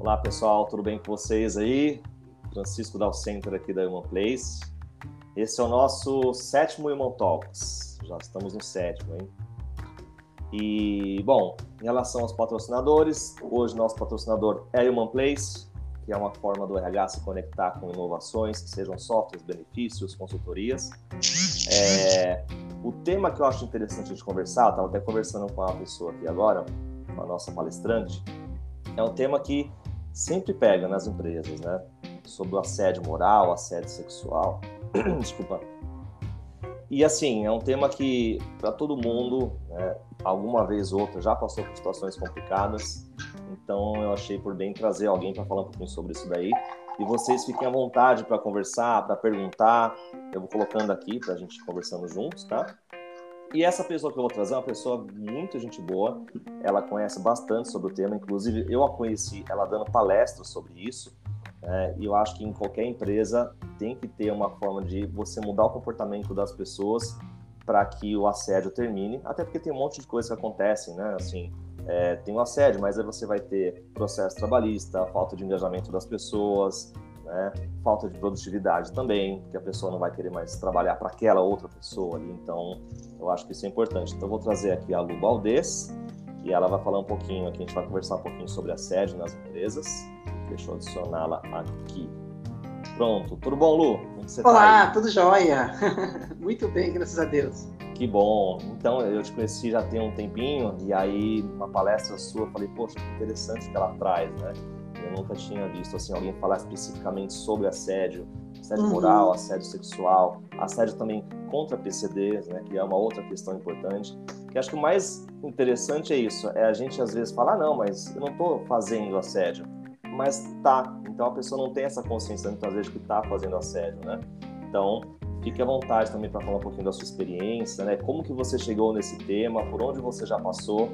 Olá pessoal, tudo bem com vocês aí? Francisco Dal Center aqui da Human Place. Esse é o nosso sétimo Human Talks. Já estamos no sétimo, hein? E, bom, em relação aos patrocinadores, hoje nosso patrocinador é a Human Place, que é uma forma do RH se conectar com inovações, que sejam softwares, benefícios, consultorias. É, o tema que eu acho interessante de conversar, estava até conversando com uma pessoa aqui agora, com a nossa palestrante, é um tema que sempre pega nas empresas, né? Sobre o assédio moral, assédio sexual. Desculpa. E assim, é um tema que, para todo mundo, né, alguma vez ou outra, já passou por situações complicadas. Então, eu achei por bem trazer alguém para falar um pouquinho sobre isso daí. E vocês fiquem à vontade para conversar, para perguntar. Eu vou colocando aqui para a gente conversando juntos, tá? E essa pessoa que eu vou trazer é uma pessoa muito gente boa. Ela conhece bastante sobre o tema. Inclusive, eu a conheci ela dando palestras sobre isso. É, e eu acho que em qualquer empresa tem que ter uma forma de você mudar o comportamento das pessoas para que o assédio termine. Até porque tem um monte de coisas que acontecem, né? Assim, é, tem o assédio, mas aí você vai ter processo trabalhista, falta de engajamento das pessoas, né? falta de produtividade também, porque a pessoa não vai querer mais trabalhar para aquela outra pessoa ali. Então, eu acho que isso é importante. Então, eu vou trazer aqui a Lu Baldez, que ela vai falar um pouquinho aqui, a gente vai conversar um pouquinho sobre assédio nas empresas. Deixa eu adicioná-la aqui. Pronto, tudo bom, Lu? Como você tá Olá, tá tudo jóia. Muito bem, graças a Deus. Que bom. Então, eu te conheci já tem um tempinho, e aí, uma palestra sua, eu falei, poxa, que interessante que ela traz, né? Eu nunca tinha visto assim alguém falar especificamente sobre assédio, assédio uhum. moral, assédio sexual, assédio também contra PCDs, né, que é uma outra questão importante. Que acho que o mais interessante é isso, é a gente às vezes falar, ah, não, mas eu não estou fazendo assédio, mas tá. Então a pessoa não tem essa consciência muitas vezes que está fazendo assédio, né? Então fique à vontade também para falar um pouquinho da sua experiência, né? Como que você chegou nesse tema, por onde você já passou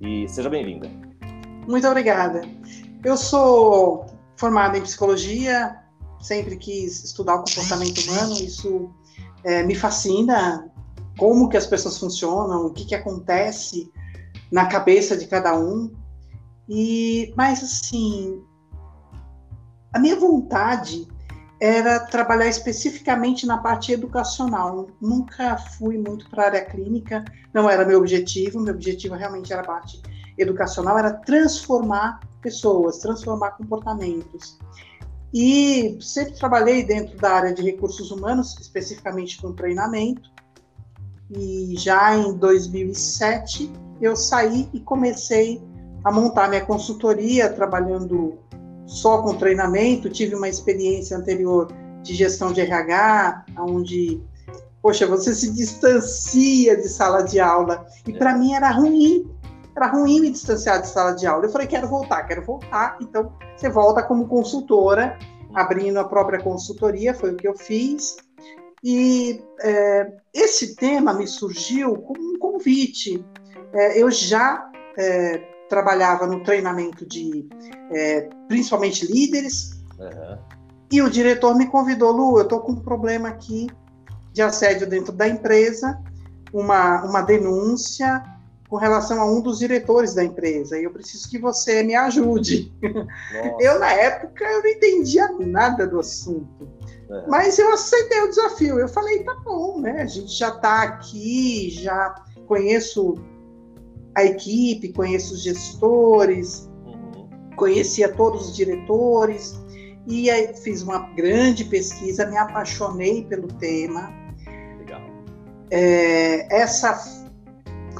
e seja bem-vinda. Muito obrigada. Eu sou formada em psicologia, sempre quis estudar o comportamento humano, isso é, me fascina, como que as pessoas funcionam, o que, que acontece na cabeça de cada um. E, mas assim, a minha vontade era trabalhar especificamente na parte educacional. Nunca fui muito para a área clínica, não era meu objetivo. Meu objetivo realmente era a parte educacional, era transformar pessoas, transformar comportamentos. E sempre trabalhei dentro da área de recursos humanos, especificamente com treinamento. E já em 2007 eu saí e comecei a montar minha consultoria, trabalhando só com treinamento. Tive uma experiência anterior de gestão de RH, onde, poxa, você se distancia de sala de aula. E para mim era ruim, era ruim me distanciar de sala de aula. Eu falei, quero voltar, quero voltar. Então, você volta como consultora, abrindo a própria consultoria, foi o que eu fiz. E é, esse tema me surgiu como um convite. É, eu já é, trabalhava no treinamento de, é, principalmente líderes, uhum. e o diretor me convidou, Lu, eu estou com um problema aqui de assédio dentro da empresa, uma, uma denúncia, com relação a um dos diretores da empresa e eu preciso que você me ajude. Nossa. Eu, na época, eu não entendia nada do assunto. É. Mas eu aceitei o desafio. Eu falei, tá bom, né? A gente já está aqui, já conheço a equipe, conheço os gestores, uhum. conhecia todos os diretores. E aí fiz uma grande pesquisa, me apaixonei pelo tema. Legal. É, essa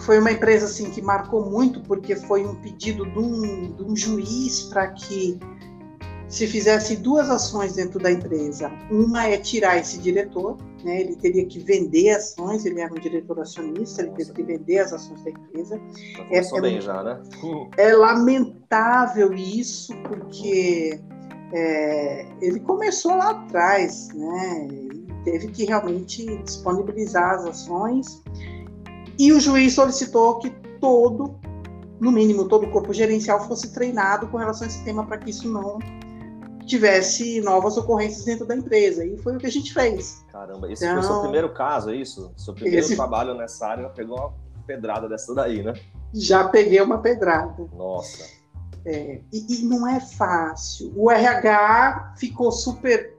foi uma empresa assim que marcou muito porque foi um pedido de um, de um juiz para que se fizesse duas ações dentro da empresa. Uma é tirar esse diretor, né? ele teria que vender ações, ele era um diretor acionista, ele teve que vender as ações da empresa. É, é, bem já, né? é lamentável isso, porque é, ele começou lá atrás, né? teve que realmente disponibilizar as ações e o juiz solicitou que todo, no mínimo, todo o corpo gerencial fosse treinado com relação a esse tema para que isso não tivesse novas ocorrências dentro da empresa. E foi o que a gente fez. Caramba, esse então, foi o seu então, primeiro caso, é isso? Seu primeiro esse... trabalho nessa área pegou uma pedrada dessa daí, né? Já peguei uma pedrada. Nossa. É, e, e, não é fácil. O RH ficou super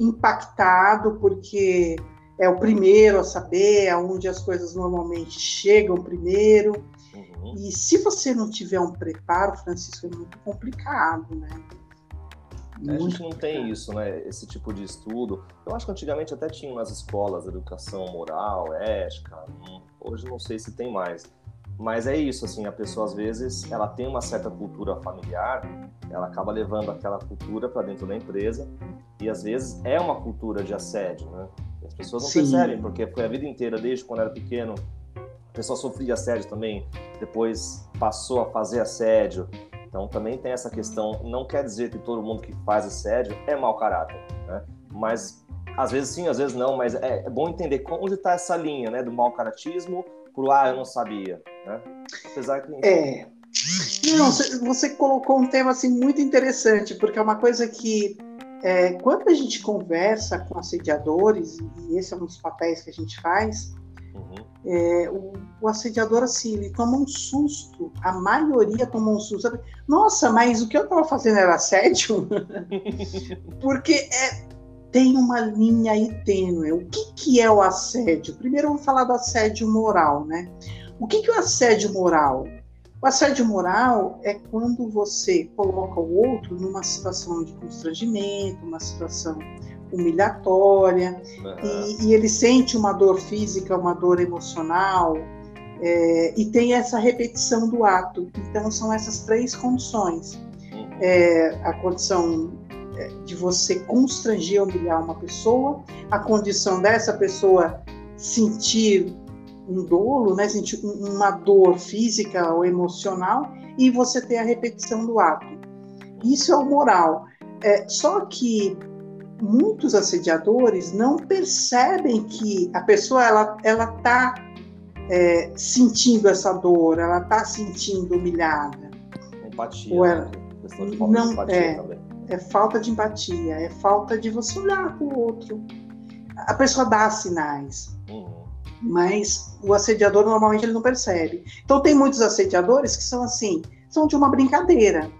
impactado porque é o primeiro a saber aonde as coisas normalmente chegam primeiro. Uhum. E se você não tiver um preparo, Francisco, é muito complicado, né? Muito a gente não tem isso, né? Esse tipo de estudo. Eu acho que antigamente até tinha nas escolas educação moral, ética. Hoje não sei se tem mais. Mas é isso, assim, a pessoa às vezes ela tem uma certa cultura familiar, ela acaba levando aquela cultura para dentro da empresa e às vezes é uma cultura de assédio, né? As pessoas não Sim. percebem porque foi a vida inteira, desde quando era pequeno, a pessoa sofria assédio também, depois passou a fazer assédio. Então também tem essa questão. Não quer dizer que todo mundo que faz assédio é mau caráter, né? Mas às vezes sim, às vezes não. Mas é, é bom entender onde está essa linha, né, do mau caratismo pro ah, eu não sabia, né? Apesar que é. Não, você colocou um tema assim muito interessante, porque é uma coisa que é, quando a gente conversa com assediadores, e esse é um dos papéis que a gente faz, uhum. é, o, o, assediador, assim, ele toma um susto, a maioria toma um susto. Nossa, mas o que eu estava fazendo era assédio? porque é, tem uma linha aí tênue. O que, que é o assédio? Primeiro vamos falar do assédio moral, né? O que, que é o assédio moral? O assédio moral é quando você coloca o outro numa situação de constrangimento, uma situação humilhatória, uhum. e, e, ele sente uma dor física, uma dor emocional, é, e tem essa repetição do ato. Então, são essas três condições: uhum. é, a condição de você constranger, humilhar uma pessoa, a condição dessa pessoa sentir um dolo, né, sentir uma dor física ou emocional, e você ter a repetição do ato. Isso é o moral. É, só que muitos assediadores não percebem que a pessoa ela ela está é, sentindo essa dor, ela está sentindo humilhada. Empatia. Ou ela, né? não, é, é falta de empatia, é falta de você olhar para o outro. A pessoa dá sinais, uhum. Mas o assediador normalmente ele não percebe. Então tem muitos assediadores que são assim, são de uma brincadeira.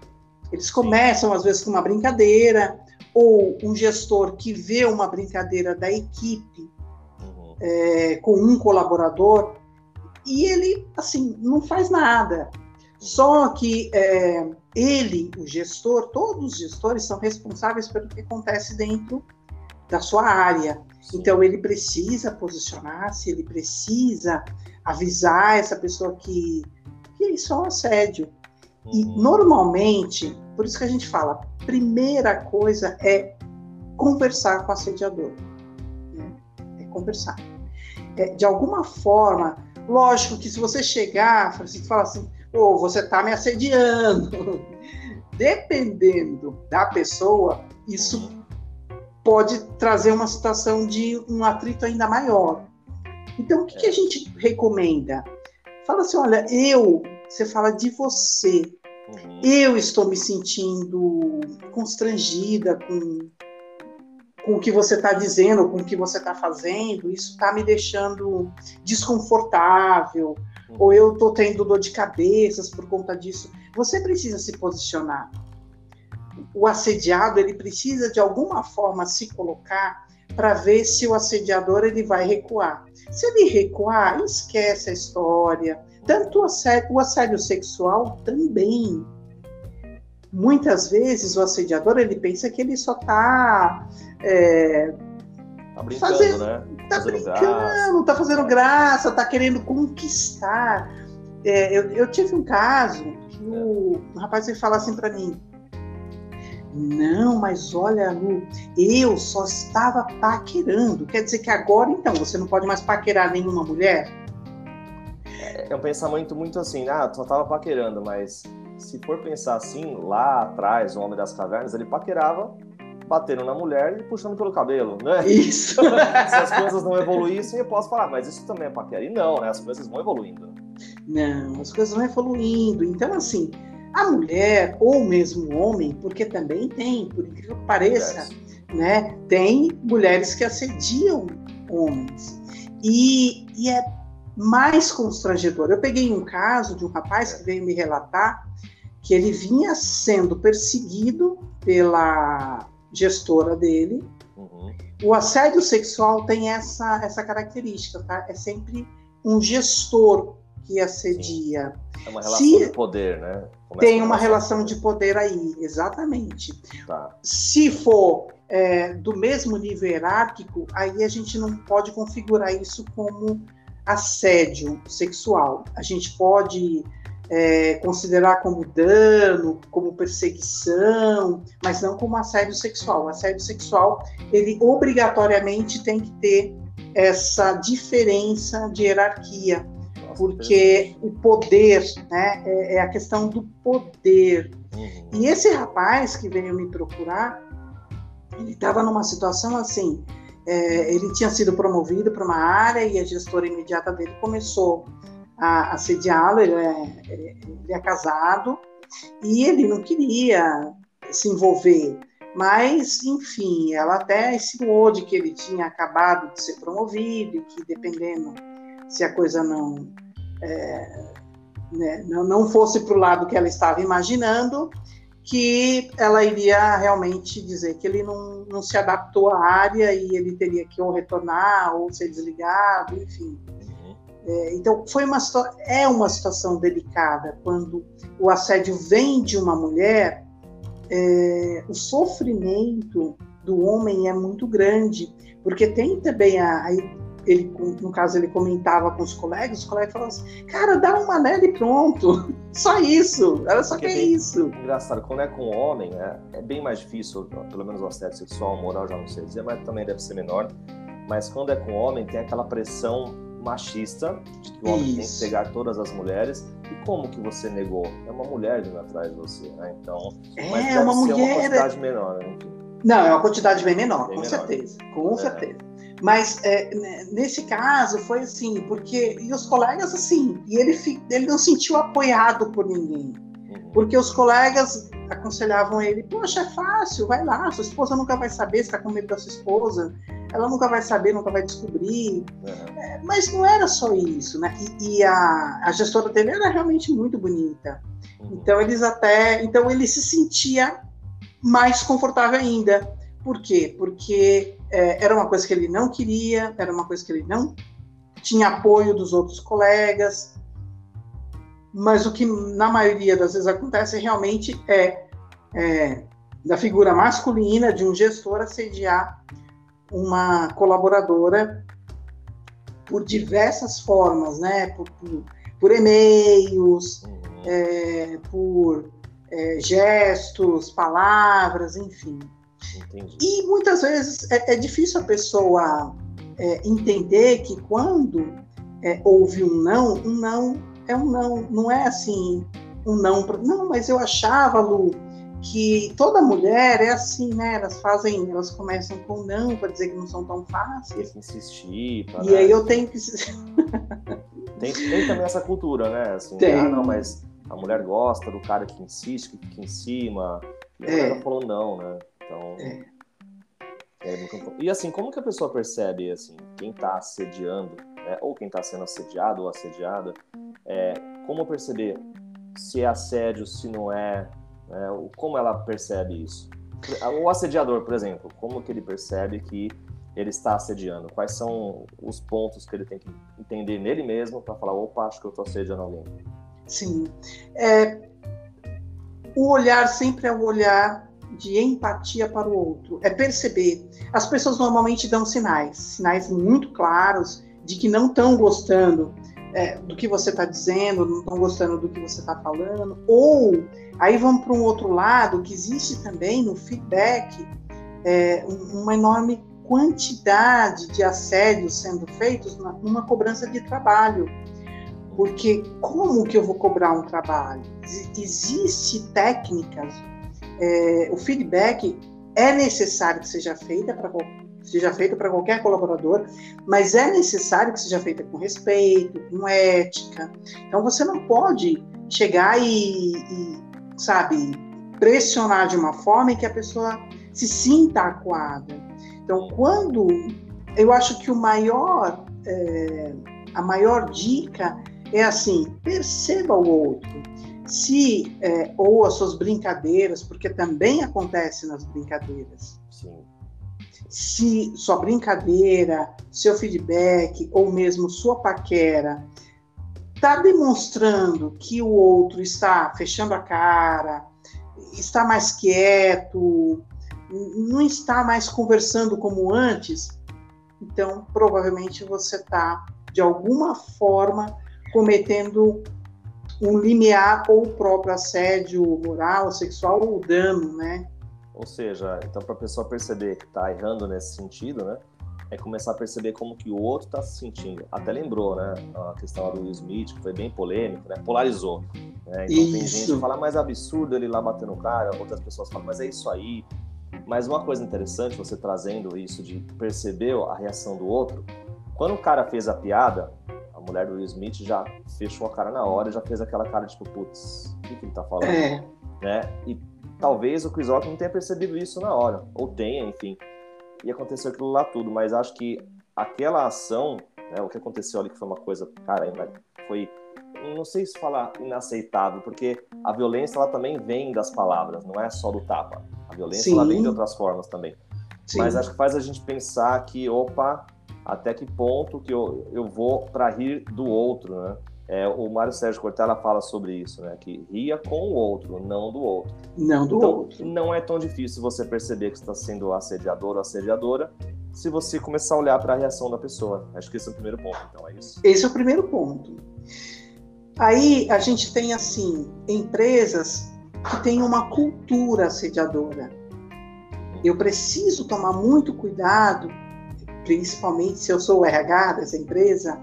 Eles começam às vezes com uma brincadeira ou um gestor que vê uma brincadeira da equipe uhum. é, com um colaborador e ele assim não faz nada. Só que é, ele, o gestor, todos os gestores são responsáveis pelo que acontece dentro da sua área. Então ele precisa posicionar-se, ele precisa avisar essa pessoa que, que isso é um assédio. E uhum. normalmente, por isso que a gente fala, primeira coisa é conversar com o assediador. Né? É conversar. É, de alguma forma, lógico que se você chegar, Francisco, fala assim, ou você está me assediando. Dependendo da pessoa, isso pode trazer uma situação de um atrito ainda maior. Então, o que, que a gente recomenda? Fala assim: olha, eu, você fala de você, uhum. eu estou me sentindo constrangida com, com o que você está dizendo, com o que você está fazendo, isso está me deixando desconfortável, ou eu estou tendo dor de cabeças por conta disso. Você precisa se posicionar. O assediado ele precisa de alguma forma se colocar para ver se o assediador ele vai recuar. Se ele recuar, esquece a história. Tanto o assédio, o assédio sexual também. Muitas vezes o assediador ele pensa que ele só está é, Tá brincando, Fazer, né? Tá fazendo brincando, graça. tá fazendo graça, tá querendo conquistar. É, eu, eu, tive um caso que o, o rapaz veio falar assim para mim: Não, mas olha, Lu, eu só estava paquerando. Quer dizer que agora, então, você não pode mais paquerar nenhuma mulher? É, é um pensamento muito assim, ah, só estava paquerando, mas se for pensar assim, lá atrás, o Homem das Cavernas, ele paquerava batendo na mulher e puxando pelo cabelo, né? Isso. Se as coisas não evoluíssem, eu posso falar, mas isso também é paquera. E não, né? As coisas vão evoluindo. Não, as coisas vão evoluindo. Então, assim, a mulher, ou mesmo o homem, porque também tem, por incrível que pareça, né? Tem mulheres que assediam homens. E, e é mais constrangedor. Eu peguei um caso de um rapaz que veio me relatar que ele vinha sendo perseguido pela gestora dele. Uhum. O assédio sexual tem essa, essa característica, tá? É sempre um gestor que assedia. Sim. É uma relação Se, de poder, né? Começa tem uma relação de poder aí, exatamente. Tá. Se for é, do mesmo nível hierárquico, aí a gente não pode configurar isso como assédio sexual. A gente pode é, considerar como dano, como perseguição, mas não como assédio sexual. O assédio sexual, ele obrigatoriamente tem que ter essa diferença de hierarquia, porque o poder, né, é, é, a questão do poder. Uhum. E esse rapaz que veio me procurar, ele estava numa situação assim, é, ele tinha sido promovido para uma área e a gestora imediata dele começou a assediá-lo, ele, é, ele é casado, e ele não queria se envolver. Mas, enfim, ela até insinuou de que ele tinha acabado de ser promovido e que, dependendo se a coisa não, é, né, não, não fosse para o lado que ela estava imaginando, que ela iria realmente dizer que ele não, não se adaptou à área e ele teria que ou retornar ou ser desligado, enfim. É, então, foi uma, é uma situação delicada quando o assédio vem de uma mulher, é, o sofrimento do homem é muito grande, porque tem também a ele, no caso, ele comentava com os colegas, os colegas falavam assim, cara, dá uma nele e pronto. Só isso. Era só que é isso. Engraçado, quando é com homem, é, é, bem mais difícil, pelo menos o assédio sexual, moral, já não sei dizer, mas também deve ser menor. Mas quando é com homem, tem aquela pressão machista, de que o homem Isso. tem que pegar todas as mulheres. E como que você negou? É uma mulher vindo atrás de você, né? Então, é, mas deve uma ser mulher... uma quantidade menor, né? Não, é uma quantidade bem menor, bem com menor. certeza, com é. certeza. Mas é, nesse caso foi assim, porque e os colegas assim, e ele ele não sentiu apoiado por ninguém, uhum. porque os colegas aconselhavam ele, poxa, é fácil, vai lá, sua esposa nunca vai saber, está com medo da sua esposa, ela nunca vai saber, nunca vai descobrir. Uhum. É, mas não era só isso, né? E, e, a, a gestora dele era realmente muito bonita. Uhum. Então eles até, então ele se sentia mais confortável ainda. Por quê? Porque é, era uma coisa que ele não queria, era uma coisa que ele não tinha apoio dos outros colegas. Mas o que na maioria das vezes acontece realmente é, é da figura masculina de um gestor assediar uma colaboradora por diversas formas, né? Por, por, por e-mails, uhum. é, por é, gestos, palavras, enfim. Entendi. E muitas vezes é, é difícil a pessoa é, entender que quando é, houve um não, um não é um não, não é assim um não. Não, mas eu achava, Lu, que toda mulher é assim, né? Elas fazem, elas começam com não para dizer que não são tão fáceis. Tem que insistir. E aí eu tenho que. tem, tem também essa cultura, né? Assim, tem. ah, não, mas a mulher gosta do cara que insiste, que fica em cima. E a é. mulher falou não, né? Então. É. É muito... E assim, como que a pessoa percebe assim, quem está assediando, né? ou quem está sendo assediado ou assediada? É, como perceber se é assédio, se não é? Né? Como ela percebe isso? O assediador, por exemplo, como que ele percebe que ele está assediando? Quais são os pontos que ele tem que entender nele mesmo para falar, opa, acho que eu estou assediando alguém? Sim. É, o olhar sempre é o olhar de empatia para o outro. É perceber. As pessoas normalmente dão sinais, sinais muito claros de que não estão gostando é, do que você está dizendo, não estão gostando do que você está falando, ou aí vamos para um outro lado, que existe também no feedback é, uma enorme quantidade de assédios sendo feitos numa cobrança de trabalho. Porque como que eu vou cobrar um trabalho? Existe técnicas, é, o feedback é necessário que seja feita para seja feita para qualquer colaborador, mas é necessário que seja feita com respeito, com ética. Então você não pode chegar e, e sabe, pressionar de uma forma em que a pessoa se sinta acuada. Então, quando eu acho que o maior, é, a maior dica é assim, perceba o outro. Se é, ou as suas brincadeiras, porque também acontece nas brincadeiras. Sim. Se sua brincadeira, seu feedback ou mesmo sua paquera está demonstrando que o outro está fechando a cara, está mais quieto, não está mais conversando como antes, então provavelmente você está de alguma forma cometendo um limiar ou o próprio assédio moral, sexual ou dano, né? Ou seja, então para a pessoa perceber que está errando nesse sentido, né? É começar a perceber como que o outro está se sentindo. Até lembrou, né? A questão do Will Smith, que foi bem polêmico, né? Polarizou. Né? Então isso. tem gente que fala, mais absurdo ele lá batendo no cara, outras pessoas falam, mas é isso aí. Mas uma coisa interessante, você trazendo isso de perceber a reação do outro, quando o cara fez a piada, mulher do Will Smith já fechou a cara na hora, já fez aquela cara tipo, putz, o que, que ele tá falando? É. Né? E talvez o Chris Rock não tenha percebido isso na hora, ou tenha, enfim. E aconteceu aquilo lá tudo, mas acho que aquela ação, né, o que aconteceu ali que foi uma coisa, cara, foi não sei se falar inaceitável, porque a violência ela também vem das palavras, não é só do tapa. A violência ela vem de outras formas também. Sim. Mas acho que faz a gente pensar que, opa, até que ponto que eu, eu vou para rir do outro, né? É, o Mário Sérgio Cortella fala sobre isso, né? Que ria com o outro, não do outro. Não do então, outro. Não é tão difícil você perceber que está sendo assediador ou assediadora se você começar a olhar para a reação da pessoa. Acho que esse é o primeiro ponto, então é isso. Esse é o primeiro ponto. Aí a gente tem assim empresas que têm uma cultura assediadora. Eu preciso tomar muito cuidado principalmente se eu sou o RH dessa empresa,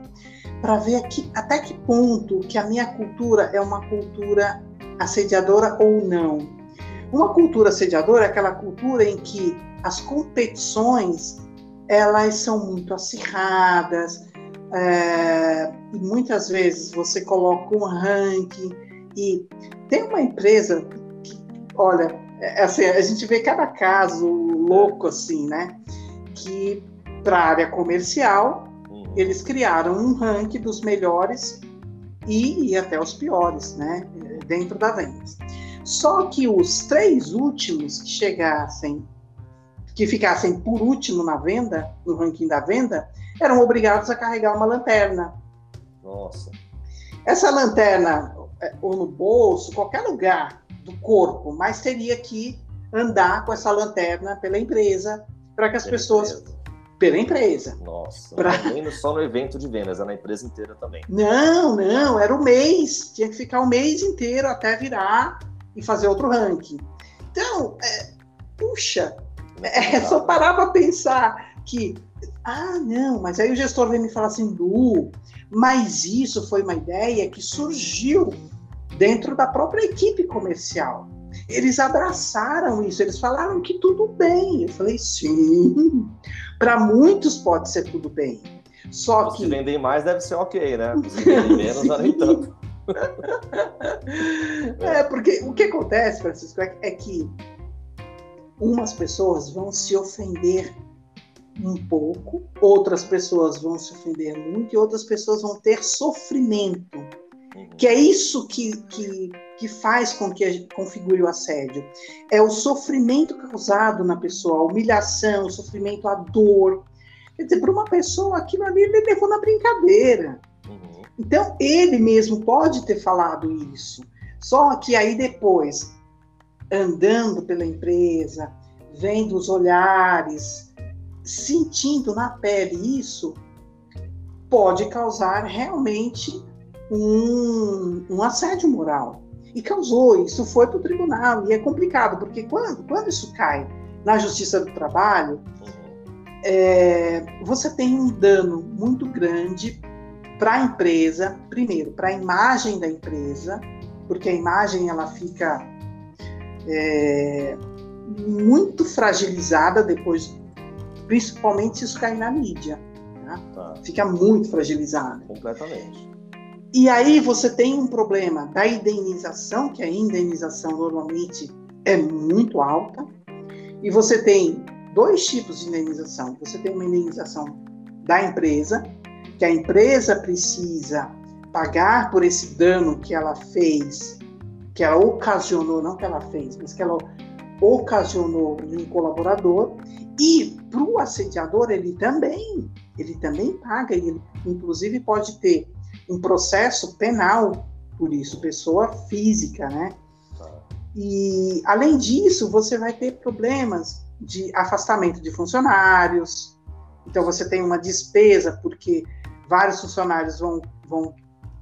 para ver até que ponto que a minha cultura é uma cultura assediadora ou não. Uma cultura assediadora é aquela cultura em que as competições elas são muito acirradas é, e muitas vezes você coloca um ranking e tem uma empresa que, olha, é, assim, a gente vê cada caso louco assim, né? Que para a área comercial, uhum. eles criaram um ranking dos melhores e, e até os piores, né, dentro da venda. Só que os três últimos que chegassem, que ficassem por último na venda, no ranking da venda, eram obrigados a carregar uma lanterna. Nossa. Essa lanterna, é, ou no bolso, qualquer lugar do corpo, mas teria que andar com essa lanterna pela empresa para que as pela pessoas pela empresa. Nossa, pra... nem só no evento de vendas, é na empresa inteira também. Não, não, era o mês. Tinha que ficar o mês inteiro até virar e fazer outro ranking. Então, é, puxa, é, só parar para pensar que, ah, não, mas aí o gestor vem me falar assim, Lu, mas isso foi uma ideia que surgiu dentro da própria equipe comercial. Eles abraçaram isso, eles falaram que tudo bem. Eu falei, sim, para muitos pode ser tudo bem. Só Se que. Se vender mais, deve ser ok, né? Se vender menos, já nem tanto. é, porque o que acontece, Francisco, é, é que umas pessoas vão se ofender um pouco, outras pessoas vão se ofender muito e outras pessoas vão ter sofrimento que é isso que, que, que faz com que configure o assédio. É o sofrimento causado na pessoa, a humilhação, o sofrimento, a dor. Quer dizer, para uma pessoa, aquilo ali ele levou na brincadeira. Uhum. Então, ele mesmo pode ter falado isso. Só que aí depois, andando pela empresa, vendo os olhares, sentindo na pele isso, pode causar realmente um, um assédio moral. E causou, isso foi para o tribunal. E é complicado, porque quando, quando isso cai na justiça do trabalho, é, você tem um dano muito grande para a empresa, primeiro, para a imagem da empresa, porque a imagem ela fica é, muito fragilizada depois, principalmente se isso cair na mídia. Tá? Tá. Fica muito fragilizada. Completamente. E aí você tem um problema da indenização, que a indenização normalmente é muito alta, e você tem dois tipos de indenização. Você tem uma indenização da empresa, que a empresa precisa pagar por esse dano que ela fez que ela ocasionou, não que ela fez, mas que ela ocasionou em um colaborador. E para o assediador, ele também, ele também paga, ele inclusive pode ter um processo penal por isso, pessoa física, né? Tá. E além disso, você vai ter problemas de afastamento de funcionários. Então você tem uma despesa porque vários funcionários vão, vão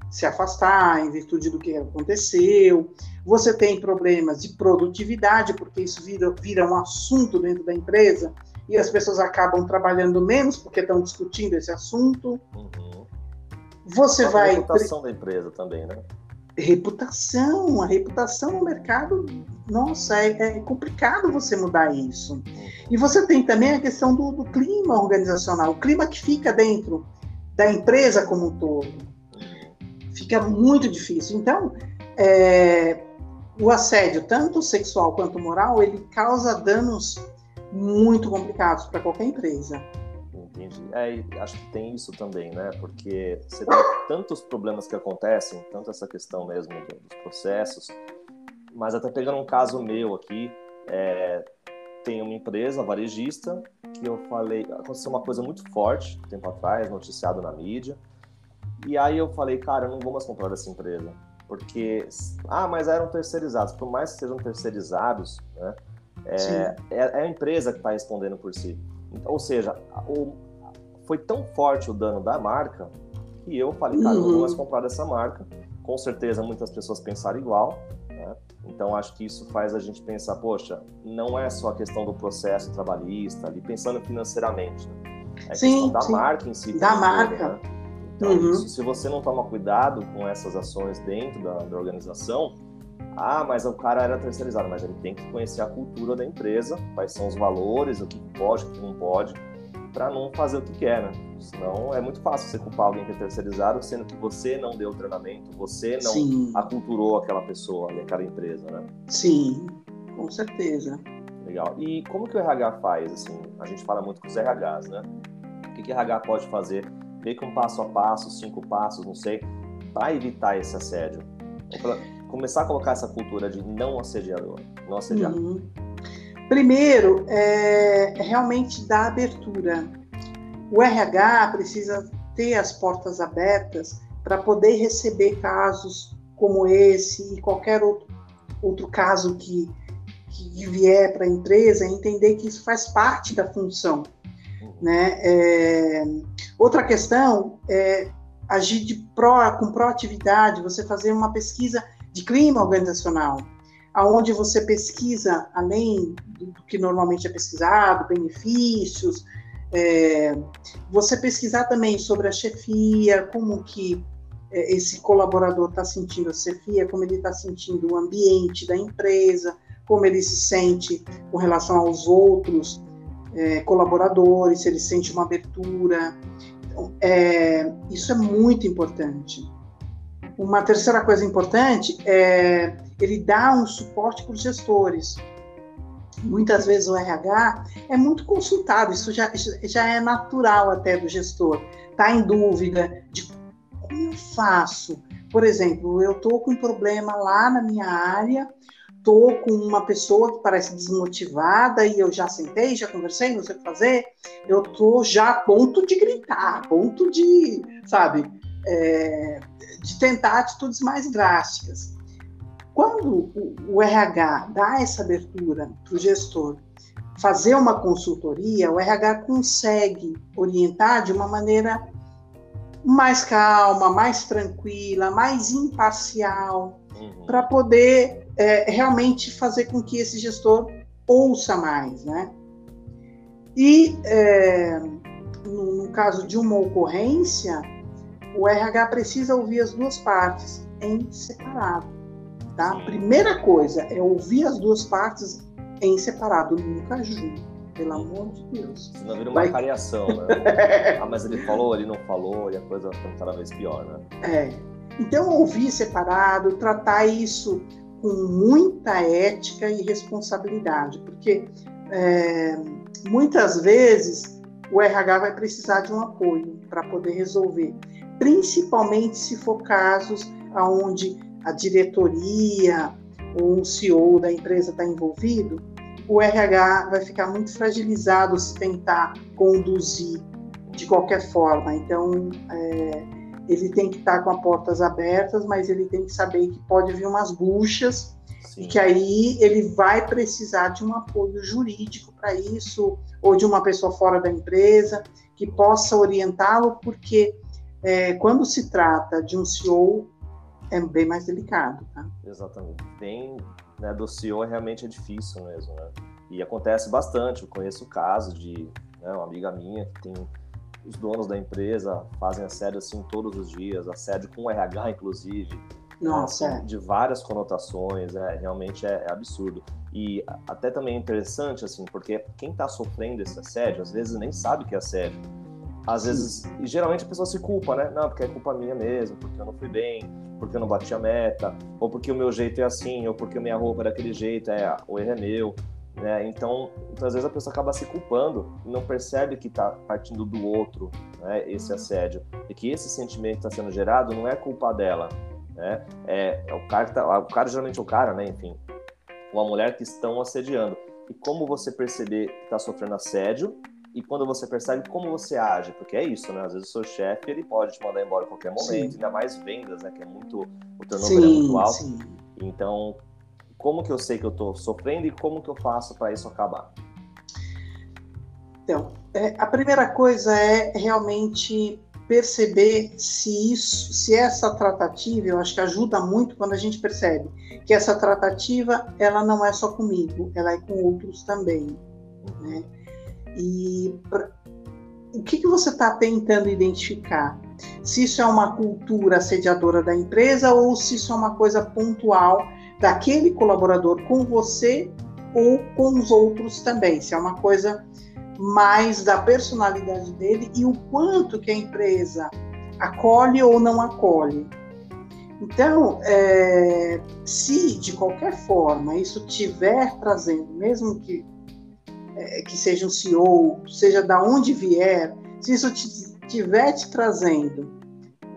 se afastar em virtude do que aconteceu. Você tem problemas de produtividade, porque isso vira, vira um assunto dentro da empresa e as pessoas acabam trabalhando menos porque estão discutindo esse assunto. Uhum. Você a vai. A reputação da empresa também, né? Reputação, a reputação no mercado, nossa, é, é complicado você mudar isso. Uhum. E você tem também a questão do, do clima organizacional, o clima que fica dentro da empresa como um todo. Uhum. Fica muito difícil. Então, é, o assédio, tanto sexual quanto moral, ele causa danos muito complicados para qualquer empresa. É, acho que tem isso também, né? Porque você tem tantos problemas que acontecem, tanto essa questão mesmo dos processos, mas até pegando um caso meu aqui, é, tem uma empresa varejista que eu falei, aconteceu uma coisa muito forte tempo atrás, noticiado na mídia, e aí eu falei, cara, eu não vou mais comprar dessa empresa, porque, ah, mas eram terceirizados, por mais que sejam terceirizados, né, é, é, é, a empresa que está respondendo por si. Ou seja, o, foi tão forte o dano da marca que eu falei, cara, uhum. não vou mais comprar dessa marca. Com certeza muitas pessoas pensaram igual, né? Então acho que isso faz a gente pensar, poxa, não é só a questão do processo trabalhista, ali pensando financeiramente, né? É sim, questão da sim. marca em si. Da marca. Né? Então, uhum. isso, se você não toma cuidado com essas ações dentro da, da organização, ah, mas o cara era terceirizado, mas ele tem que conhecer a cultura da empresa, quais são os valores, o que pode, o que não pode, para não fazer o que quer, né? Senão é muito fácil você culpar alguém que é terceirizado, sendo que você não deu treinamento, você não Sim. aculturou aquela pessoa, aquela empresa, né? Sim, com certeza. Legal. E como que o RH faz, assim? A gente fala muito com os RHs, né? O que, que o RH pode fazer? Meio que um passo a passo, cinco passos, não sei, para evitar esse assédio começar a colocar essa cultura de não assediador, não assediar? Uhum. Primeiro, é, realmente dar abertura. O RH precisa ter as portas abertas para poder receber casos como esse e qualquer outro, outro caso que, que vier para a empresa, entender que isso faz parte da função. Né? É, outra questão é agir de pro, com proatividade, você fazer uma pesquisa de clima organizacional, aonde você pesquisa, além do que normalmente é pesquisado, benefícios, é, você pesquisar também sobre a chefia, como que é, esse colaborador está sentindo a chefia, como ele está sentindo o ambiente da empresa, como ele se sente com relação aos outros é, colaboradores, se ele sente uma abertura. Então, é, isso é muito importante. Uma terceira coisa importante é ele dá um suporte para os gestores. Muitas vezes o RH é muito consultado, isso já, já é natural até do gestor. Está em dúvida de como eu faço. Por exemplo, eu estou com um problema lá na minha área, estou com uma pessoa que parece desmotivada e eu já sentei, já conversei, não sei o que fazer, eu estou já a ponto de gritar, a ponto de, sabe, é, de tentar atitudes mais drásticas. Quando o, RH dá essa abertura para o gestor fazer uma consultoria, o RH consegue orientar de uma maneira mais calma, mais tranquila, mais imparcial, uhum. para poder é, realmente fazer com que esse gestor ouça mais, né? E é, no, no caso de uma ocorrência, o RH precisa ouvir as duas partes em separado. Tá? Primeira coisa é ouvir as duas partes em separado, nunca junto, pelo amor de Deus. Senão vira uma Vai... variação, né? ah, mas ele falou, ele não falou, e a coisa fica cada vez pior, né? É. Então, ouvir separado, tratar isso com muita ética e responsabilidade, porque é, muitas vezes o RH vai precisar de um apoio para poder resolver principalmente se for casos onde a diretoria ou um CEO da empresa está envolvido, o RH vai ficar muito fragilizado se tentar conduzir de qualquer forma. Então, é, ele tem que estar com as portas abertas, mas ele tem que saber que pode vir umas buchas Sim. e que aí ele vai precisar de um apoio jurídico para isso, ou de uma pessoa fora da empresa que possa orientá-lo, porque é, quando se trata de um CEO, é bem mais delicado. Tá? Exatamente. Bem, né, do CEO realmente é difícil mesmo, né? E acontece bastante. Eu conheço o caso de né, uma amiga minha que tem os donos da empresa fazem assédio assim todos os dias, assédio com RH inclusive. Nossa, assim, de várias conotações, é realmente é, é, absurdo. E até também é interessante assim, porque quem está sofrendo esse assédio às vezes nem sabe que é assédio. Às vezes, e geralmente a pessoa se culpa, né? Não, porque é culpa minha mesmo, porque eu não fui bem, porque eu não bati a meta, ou porque o meu jeito é assim, ou porque minha roupa é daquele jeito, é, o erro é meu. Né? Então, então, às vezes a pessoa acaba se culpando e não percebe que está partindo do outro, né? Esse assédio e que esse sentimento está sendo gerado não é culpa dela, né? É, é o cara que tá, o cara geralmente é o cara, né? Enfim, uma mulher que estão assediando. E como você perceber que está sofrendo assédio e quando você percebe como você age, porque é isso, né? Às vezes o seu chefe ele pode te mandar embora a qualquer momento, sim. ainda mais vendas, né? Que é muito o turnover sim, é muito alto. Sim. Então como que eu sei que eu estou sofrendo e como que eu faço para isso acabar? Então, é, a primeira coisa é realmente perceber se isso, se essa tratativa, eu acho que ajuda muito quando a gente percebe que essa tratativa ela não é só comigo, ela é com outros também, né? E o que, que você está tentando identificar? Se isso é uma cultura assediadora da empresa ou se isso é uma coisa pontual daquele colaborador com você ou com os outros também, se é uma coisa mais da personalidade dele e o quanto que a empresa acolhe ou não acolhe. Então, é, se de qualquer forma isso tiver trazendo, mesmo que é, que seja um CEO, seja da onde vier, se isso tiver te trazendo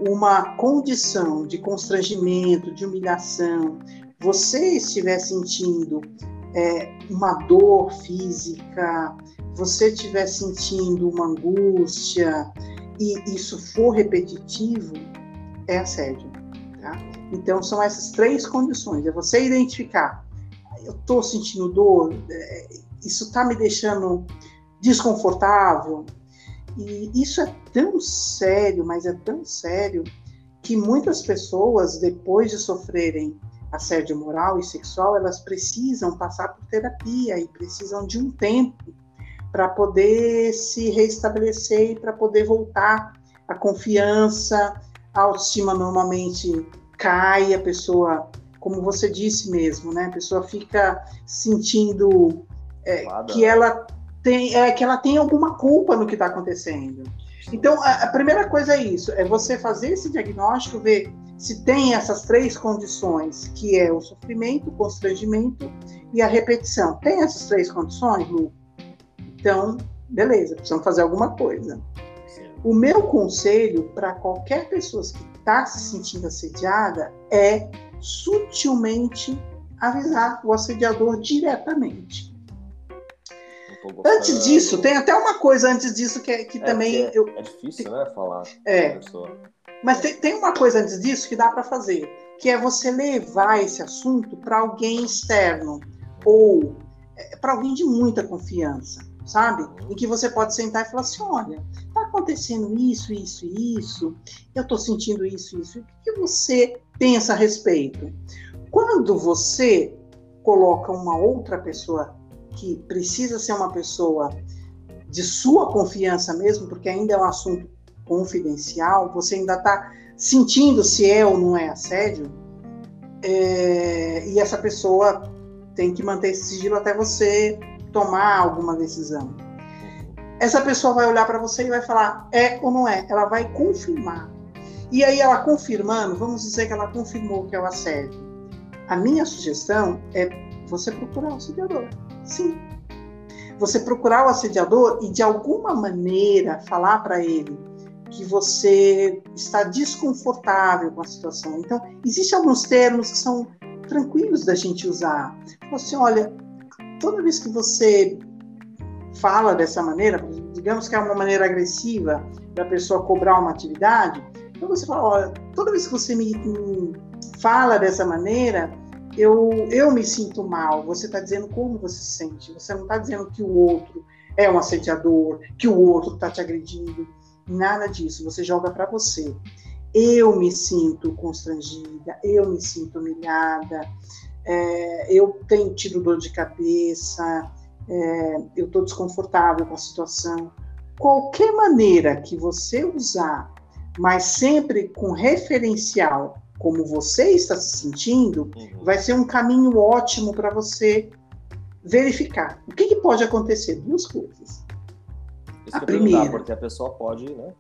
uma condição de constrangimento, de humilhação, você estiver sentindo é, uma dor física, você estiver sentindo uma angústia e isso for repetitivo, é assédio. Tá? Então, são essas três condições: é você identificar, eu estou sentindo dor, é, isso está me deixando desconfortável. E isso é tão sério, mas é tão sério, que muitas pessoas, depois de sofrerem assédio moral e sexual, elas precisam passar por terapia e precisam de um tempo para poder se restabelecer e para poder voltar a confiança, a autoestima normalmente cai, a pessoa, como você disse mesmo, né, a pessoa fica sentindo é, que ela tem, é, que ela tem alguma culpa no que está acontecendo. Então, a, a primeira coisa é isso, é você fazer esse diagnóstico, ver se tem essas três condições, que é o sofrimento, o constrangimento e a repetição. Tem essas três condições, Lu? Então, beleza, precisamos fazer alguma coisa. O meu conselho para qualquer pessoa que está se sentindo assediada é sutilmente avisar o assediador diretamente. Antes disso, tem até uma coisa antes disso que, que é, também. É, eu, é difícil, né? Falar. É. Mas tem, tem uma coisa antes disso que dá para fazer, que é você levar esse assunto para alguém externo ou é, para alguém de muita confiança, sabe? Em que você pode sentar e falar assim: olha, está acontecendo isso, isso e isso, eu estou sentindo isso, isso. O que você pensa a respeito? Quando você coloca uma outra pessoa que precisa ser uma pessoa de sua confiança mesmo, porque ainda é um assunto confidencial, você ainda está sentindo se é ou não é assédio, é, e essa pessoa tem que manter esse sigilo até você tomar alguma decisão. Essa pessoa vai olhar para você e vai falar é ou não é. Ela vai confirmar. E aí ela confirmando, vamos dizer que ela confirmou que é o assédio. A minha sugestão é você procurar o assediador. Sim. Você procurar o assediador e de alguma maneira falar para ele que você está desconfortável com a situação. Então, existem alguns termos que são tranquilos da gente usar. Você assim, olha, toda vez que você fala dessa maneira, digamos que é uma maneira agressiva da pessoa cobrar uma atividade, então você fala, olha, toda vez que você me, me fala dessa maneira, eu, eu me sinto mal. Você está dizendo como você se sente. Você não está dizendo que o outro é um assediador, que o outro está te agredindo. Nada disso. Você joga para você. Eu me sinto constrangida, eu me sinto humilhada, é, eu tenho tido dor de cabeça, é, eu estou desconfortável com a situação. Qualquer maneira que você usar, mas sempre com referencial como você está se sentindo, uhum. vai ser um caminho ótimo para você verificar. O que, que, pode acontecer? Duas coisas. Isso a primeira, porque a pessoa pode, né,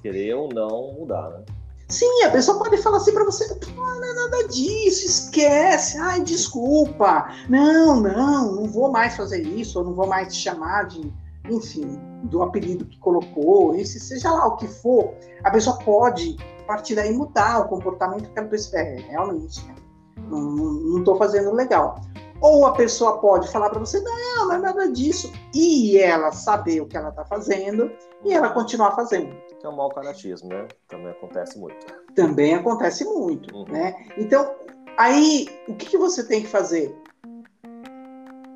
querer ou não mudar, né? Sim, a pessoa pode falar assim para você, não é nada disso, esquece, ai, desculpa, não, não, não vou mais fazer isso, ou não vou mais te chamar de, enfim, do apelido que colocou, esse seja lá o que for, a pessoa pode, a partir daí, mudar o comportamento que ela pessoa, é, realmente, né? não estou fazendo legal. Ou a pessoa pode falar para você, não, não é nada disso, e ela saber o que ela está fazendo, e ela continuar fazendo que é o mau caratismo, né? Também acontece muito. Também acontece muito, uhum. né? Então, aí, o que, que você tem que fazer?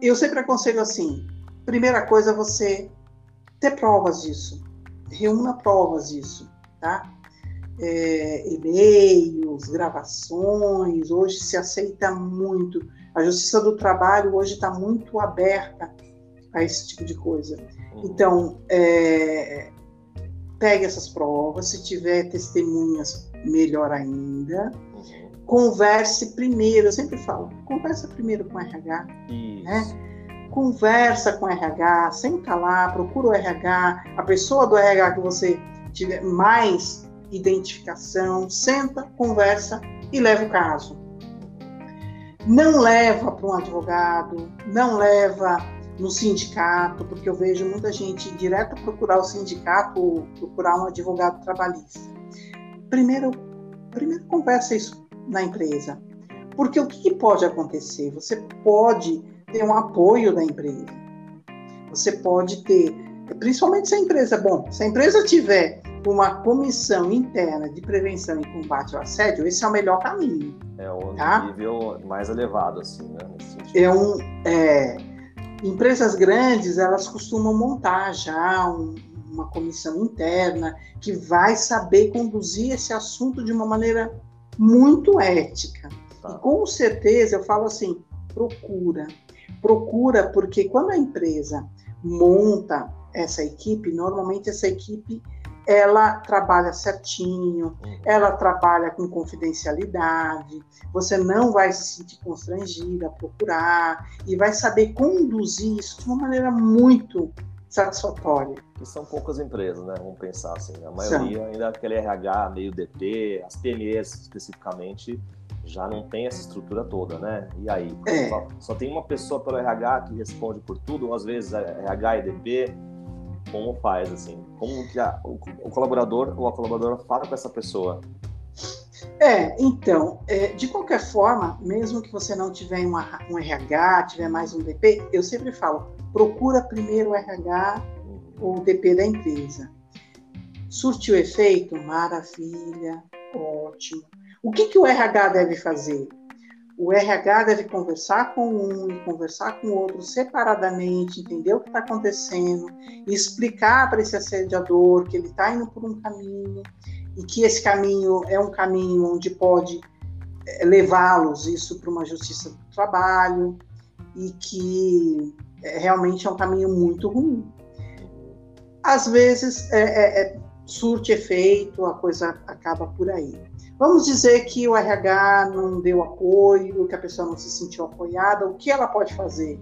Eu sempre aconselho assim: primeira coisa, é você ter provas disso. Reúna provas disso, tá? É, e-mails, gravações, hoje se aceita muito. A Justiça do Trabalho hoje está muito aberta a esse tipo de coisa. Uhum. Então, é, pegue essas provas, se tiver testemunhas, melhor ainda. Uhum. Converse primeiro, eu sempre falo, conversa primeiro com o RH, Isso. né? Conversa com o RH, senta lá, procura o RH, a pessoa do RH que você tiver mais identificação, senta, conversa e leva o caso. Não leva para um advogado, não leva no sindicato, porque eu vejo muita gente direto procurar o sindicato ou procurar um advogado trabalhista. Primeiro, primeiro conversa isso na empresa. Porque o que pode acontecer? Você pode ter um apoio da empresa. Você pode ter, principalmente se a empresa, bom, se a empresa tiver uma comissão interna de prevenção e combate ao assédio, esse é o melhor caminho. É o tá? nível mais elevado, assim, né? É um, é, Empresas grandes, elas costumam montar já um, uma comissão interna que vai saber conduzir esse assunto de uma maneira muito ética. Tá. E com certeza, eu falo assim, procura. Procura, porque quando a empresa monta essa equipe, normalmente essa equipe ela trabalha certinho, uhum. ela trabalha com confidencialidade, você não vai se sentir constrangida a procurar e vai saber conduzir isso de uma maneira muito satisfatória. E são poucas empresas, né? Vamos pensar assim. A maioria são. ainda aquele RH meio DP, as PMEs especificamente, já não tem essa estrutura toda, né? E aí? É. Só, só, tem uma pessoa pelo RH que responde por tudo, ou às vezes é RH e DP, como faz, assim? Como que a, o, o, colaborador ou a colaboradora fala com essa pessoa? É, então, é, de qualquer forma, mesmo que você não tiver uma, um RH, tiver mais um DP, eu sempre falo, procura primeiro o RH ou o DP da empresa. Surtiu efeito? Maravilha, ótimo. O que, que o RH deve fazer? o RH deve conversar com um e conversar com o outro separadamente, entender o que está acontecendo, explicar para esse assediador que ele está indo por um caminho e que esse caminho é um caminho onde pode eh, levá-los isso para uma justiça do trabalho e que é, realmente é um caminho muito ruim. Às vezes é, é, é surte efeito, a coisa acaba por aí. Vamos dizer que o RH não deu apoio, que a pessoa não se sentiu apoiada, o que ela pode fazer?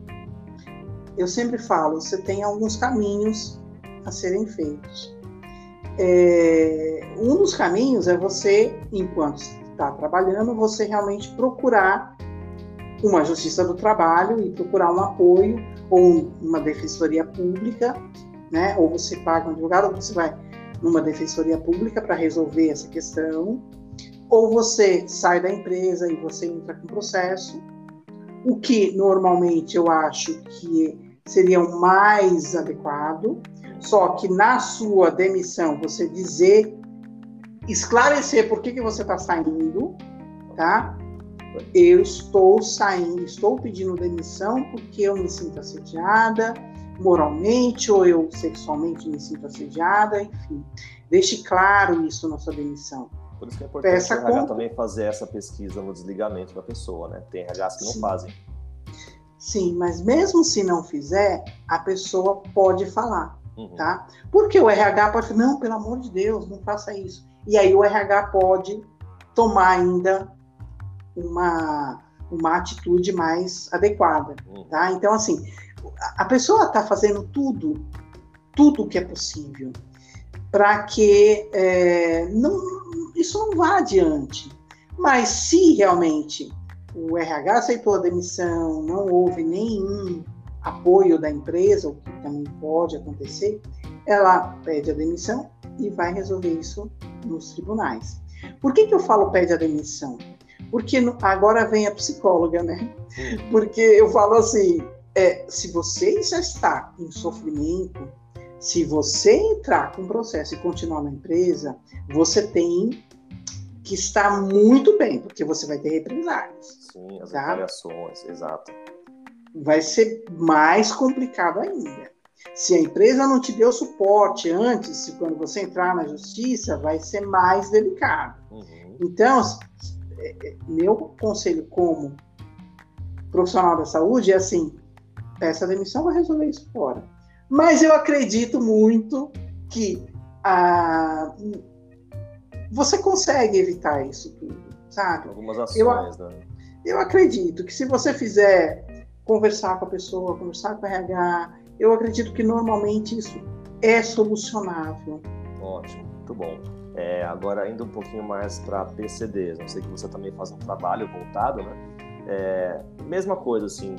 Eu sempre falo, você tem alguns caminhos a serem feitos. É, um dos caminhos é você, enquanto está trabalhando, você realmente procurar uma justiça do trabalho e procurar um apoio ou uma defensoria pública, né? Ou você paga um advogado, ou você vai numa defensoria pública para resolver essa questão ou você sai da empresa e você entra com processo, o que normalmente eu acho que seria o mais adequado, só que na sua demissão você dizer, esclarecer por que, que você está saindo, tá? Eu estou saindo, estou pedindo demissão porque eu me sinto assediada moralmente ou eu sexualmente me sinto assediada, enfim. Deixe claro isso na sua demissão. Por isso que é importante Peça o RH também fazer essa pesquisa no desligamento da pessoa, né? Tem RHs que não Sim. fazem. Sim, mas mesmo se não fizer, a pessoa pode falar, uhum. tá? Porque o RH pode falar, não, pelo amor de Deus, não faça isso. E aí o RH pode tomar ainda uma, uma atitude mais adequada, uhum. tá? Então, assim, a pessoa está fazendo tudo, tudo que é possível para que é, não, isso não vá adiante. Mas se realmente o RH aceitou a demissão, não houve nenhum apoio da empresa, o que também pode acontecer, ela pede a demissão e vai resolver isso nos tribunais. Por que, que eu falo pede a demissão? Porque agora vem a psicóloga, né? Porque eu falo assim, é, se você já está em sofrimento, se você entrar com o processo e continuar na empresa, você tem que estar muito bem, porque você vai ter represálias. Sim, as tá? exato. Vai ser mais complicado ainda. Se a empresa não te deu suporte antes, quando você entrar na justiça, vai ser mais delicado. Uhum. Então, é, é, meu conselho como profissional da saúde é assim: peça demissão, vai resolver isso fora. Mas eu acredito muito que ah, você consegue evitar isso tudo, sabe? Algumas ações, eu, né? Eu acredito que se você fizer conversar com a pessoa, conversar com o RH, eu acredito que normalmente isso é solucionável. Ótimo, muito bom. É, agora, indo um pouquinho mais para PCDs, não sei que você também faz um trabalho voltado, né? É, mesma coisa, assim,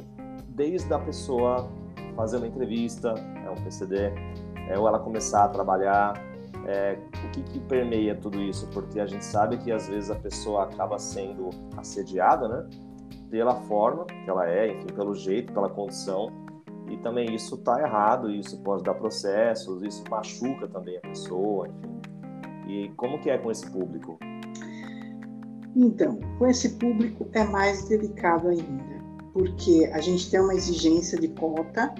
desde a pessoa fazer uma entrevista, é um PCD, é, ou ela começar a trabalhar, é, o que, que, permeia tudo isso? Porque a gente sabe que às vezes a pessoa acaba sendo assediada, né? Pela forma que ela é, enfim, pelo jeito, pela condição. E também isso está errado, isso pode dar processos, isso machuca também a pessoa, enfim. E como que é com esse público? Então, com esse público é mais delicado ainda, porque a gente tem uma exigência de cota,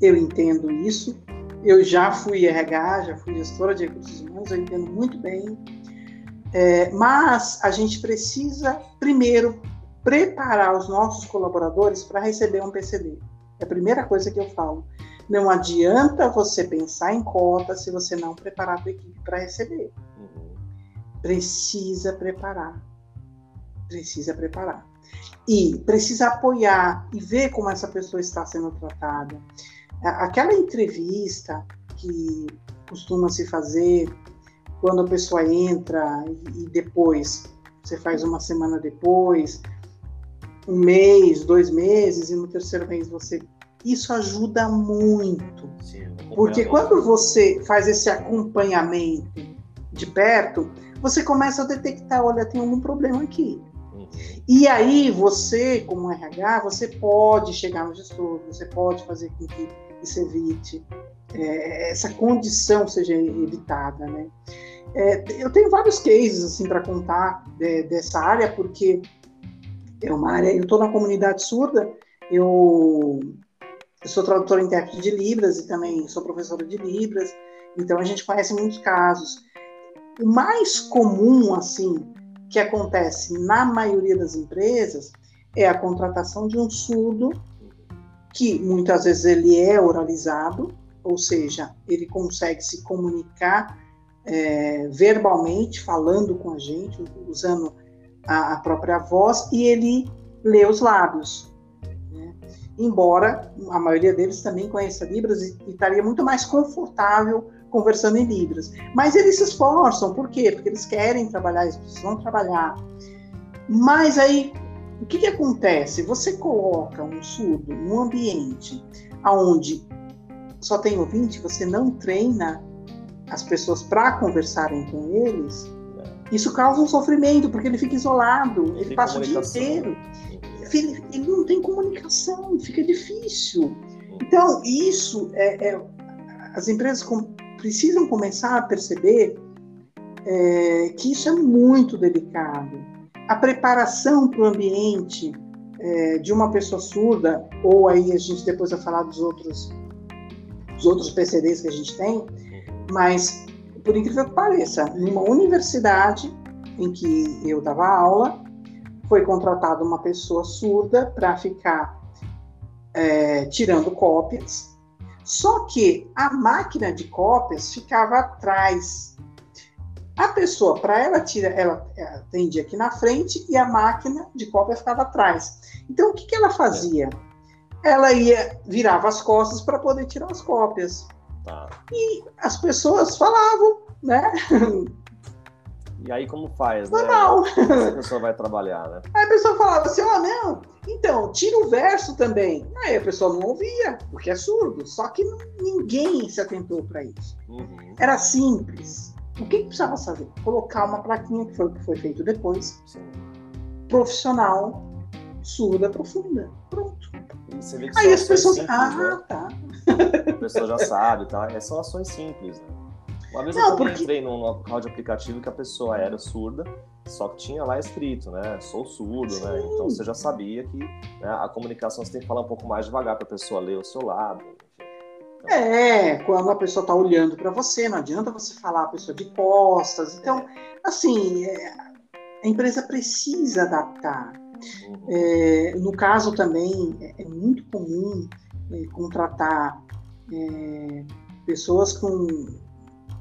eu entendo isso, eu já fui RH, já fui gestora de recursos humanos, eu entendo muito bem. É, mas a gente precisa, primeiro, preparar os nossos colaboradores para receber um PCD. É a primeira coisa que eu falo. Não adianta você pensar em cota se você não preparar a sua equipe para receber. Uhum. Precisa preparar. Precisa preparar. E precisa apoiar e ver como essa pessoa está sendo tratada aquela entrevista que costuma se fazer quando a pessoa entra e, depois você faz uma semana depois, um mês, dois meses e no terceiro mês você isso ajuda muito. Sim, porque quando você faz esse acompanhamento de perto, você começa a detectar, olha, tem algum problema aqui. E aí você, como RH, você pode chegar no gestor, você pode fazer com que se evite, é, essa condição seja evitada, né? É, eu tenho vários cases assim para contar de, dessa área porque é uma área. Eu estou na comunidade surda. Eu, eu sou tradutora intérprete de libras e também sou professora de libras. Então a gente conhece muitos casos. O mais comum assim que acontece na maioria das empresas é a contratação de um surdo que muitas vezes ele é oralizado, ou seja, ele consegue se comunicar é, verbalmente, falando com a gente, usando a, a, própria voz, e ele lê os lábios. Né? Embora a maioria deles também conheça Libras e, e estaria muito mais confortável conversando em Libras. Mas eles se esforçam, por quê? Porque eles querem trabalhar, eles precisam trabalhar. Mas aí o que, que acontece? Você coloca um surdo num ambiente onde só tem ouvinte, você não treina as pessoas para conversarem com eles, Isso causa um sofrimento, porque ele fica isolado, ele passa o dia inteiro. Ele, ele, não tem comunicação, fica difícil. Então, isso é, é as empresas com, precisam começar a perceber é, que isso é muito delicado. A preparação para o ambiente é, de uma pessoa surda, ou aí a gente depois vai falar dos outros, dos outros PCDs que a gente tem, mas por incrível que pareça, numa universidade em que eu dava aula, foi contratada uma pessoa surda para ficar é, tirando cópias. Só que a máquina de cópias ficava atrás. A pessoa, para ela tirar, ela atendia aqui na frente e a máquina de cópia ficava atrás. Então, o que, que ela fazia? Ela ia virava as costas para poder tirar as cópias. Tá. E as pessoas falavam, né? E aí como faz, né? Normal. a pessoa vai trabalhar, né? Aí a pessoa falava assim, ó, oh, não, então, tira o verso também. Aí a pessoa não ouvia, porque é surdo. Só que ninguém se atentou para isso. Uhum. Era simples. O que, que, precisava fazer? Colocar uma plaquinha, que foi o que foi feito depois. Sim. Profissional, surda profunda. Pronto. Aí as pessoas. Simples, ah, né? tá. A pessoa já sabe, tá? É, são ações simples, né? Uma vez não, eu porque... entrei num local de aplicativo que a pessoa era surda, só que tinha lá escrito, né? Sou surdo, né? Então você já sabia que né, a comunicação você tem que falar um pouco mais devagar para a pessoa ler o seu lado. Então... É, quando a pessoa está olhando para você, não adianta você falar a pessoa de costas. Então, assim, é, a empresa precisa adaptar. Uhum. É, no caso também, é, é muito comum é, contratar é, pessoas com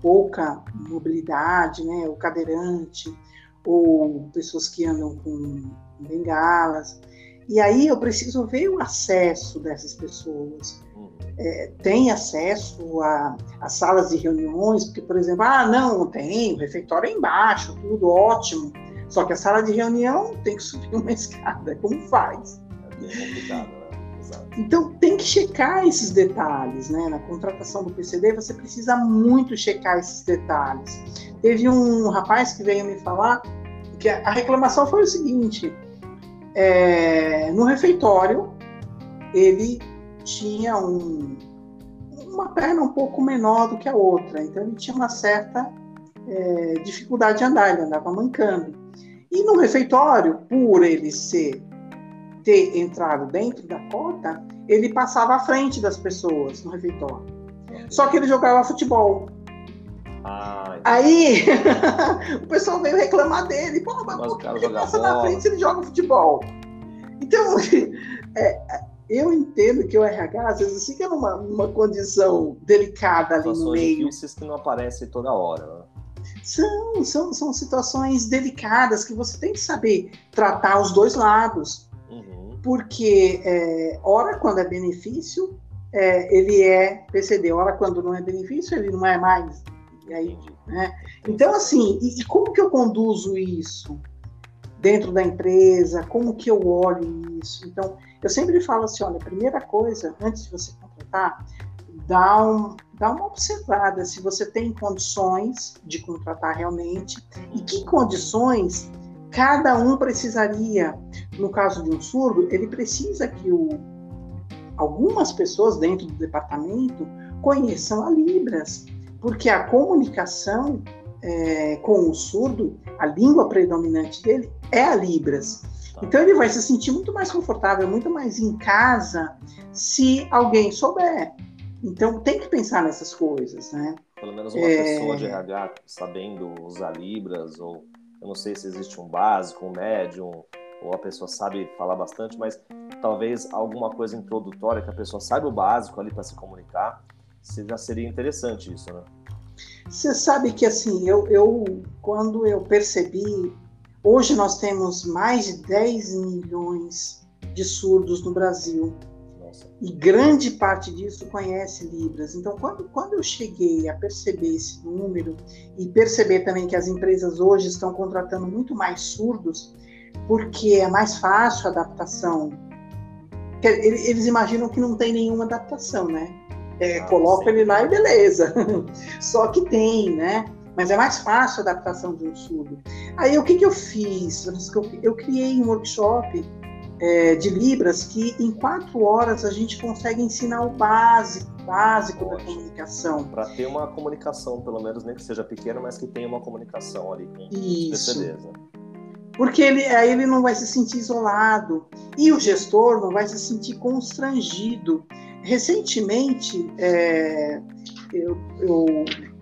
pouca mobilidade, né, o cadeirante, ou pessoas que andam com bengalas. E aí eu preciso ver o acesso dessas pessoas. É, tem acesso a, a, salas de reuniões, porque, por exemplo, ah, não, tem, o refeitório é embaixo, tudo ótimo. Só que a sala de reunião tem que subir uma escada. Como faz? É complicado, né? Então tem que checar esses detalhes, né? Na contratação do PCD você precisa muito checar esses detalhes. Teve um rapaz que veio me falar que a reclamação foi o seguinte: é, no refeitório ele tinha um, uma perna um pouco menor do que a outra, então ele tinha uma certa é, dificuldade de andar, ele andava mancando. E no refeitório, por ele ser ter entrado dentro da cota, ele passava à frente das pessoas no refeitório. Só que ele jogava futebol. Ah, Aí o pessoal veio reclamar dele. Pô, mas, por que ele passa bola. na frente se ele joga futebol? Então, é, eu entendo que o RH às vezes fica numa, numa condição delicada ali no meio. difíceis que não aparecem toda hora. Né? São, são, são situações delicadas que você tem que saber tratar os dois lados porque é, ora quando é benefício, é, ele é PCD, ora quando não é benefício, ele não é mais. E aí, né? Então, assim, e, e, como que eu conduzo isso dentro da empresa? Como que eu olho isso? Então, eu sempre falo assim, olha, primeira coisa, antes de você contratar, dá, um, dá uma observada se você tem condições de contratar realmente e que condições cada um precisaria, no caso de um surdo, ele precisa que o, algumas pessoas dentro do departamento conheçam a Libras, porque a comunicação é, com o surdo, a língua predominante dele é a Libras. Então ele vai se sentir muito mais confortável, muito mais em casa, se alguém souber. Então tem que pensar nessas coisas, né? Pelo menos uma é... pessoa de RH sabendo usar Libras ou eu não sei se existe um básico, um médium, ou a pessoa sabe falar bastante, mas talvez alguma coisa introdutória que a pessoa saiba o básico ali para se comunicar, já seria interessante isso, né? Você sabe que assim, eu, eu quando eu percebi, hoje nós temos mais de 10 milhões de surdos no Brasil. E grande parte disso conhece Libras. Então, quando, quando eu cheguei a perceber esse número e perceber também que as empresas hoje estão contratando muito mais surdos, porque é mais fácil a adaptação. Eles imaginam que não tem nenhuma adaptação, né? É, ah, coloca ele lá e beleza. Só que tem, né? mas é mais fácil a adaptação de um surdo. Aí o que, que eu fiz? Eu criei um workshop é, de Libras que em quatro horas a gente consegue ensinar o básico, básico Ótimo. da comunicação. Para ter uma comunicação, pelo menos nem que seja pequena, mas que tenha uma comunicação ali com Isso. PCDs, né? Porque ele, aí ele não vai se sentir isolado e o gestor não vai se sentir constrangido. Recentemente, é, eu, eu,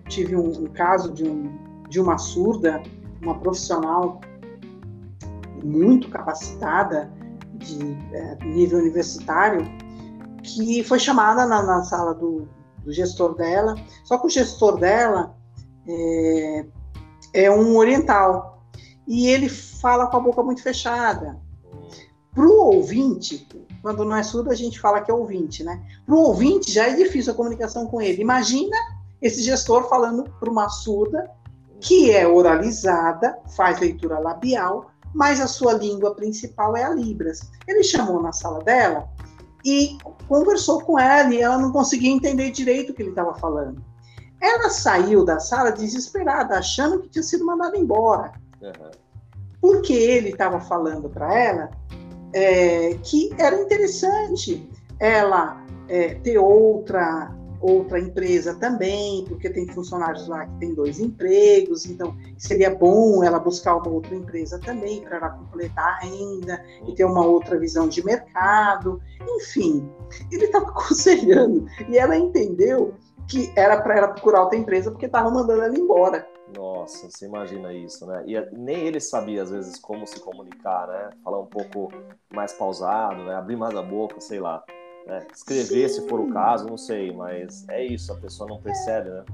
tive um, um caso de, um, de uma surda, uma profissional muito capacitada, de é, nível universitário, que foi chamada na, na sala do, do, gestor dela, só que o gestor dela é, é um oriental e ele fala com a boca muito fechada. Para o ouvinte, quando não é surdo, a gente fala que é ouvinte, né? Para o ouvinte já é difícil a comunicação com ele. Imagina esse gestor falando para uma surda que é oralizada, faz leitura labial, mas a sua língua principal é a Libras. Ele chamou na sala dela e conversou com ela e ela não conseguia entender direito o que ele estava falando. Ela saiu da sala desesperada, achando que tinha sido mandada embora. Uhum. Porque ele estava falando para ela é, que era interessante ela é, ter outra outra empresa também, porque tem funcionários lá que têm dois empregos, então seria bom ela buscar uma outra empresa também para ela completar a renda e ter uma outra visão de mercado. Enfim, ele estava aconselhando e ela entendeu que era para ela procurar outra empresa porque estava mandando ela embora. Nossa, você imagina isso, né? E nem ele sabia, às vezes, como se comunicar, né? Falar um pouco mais pausado, né? Abrir mais a boca, sei lá. Né? Escrever, Sim. se for o caso, não sei, mas é isso, a pessoa não percebe, né?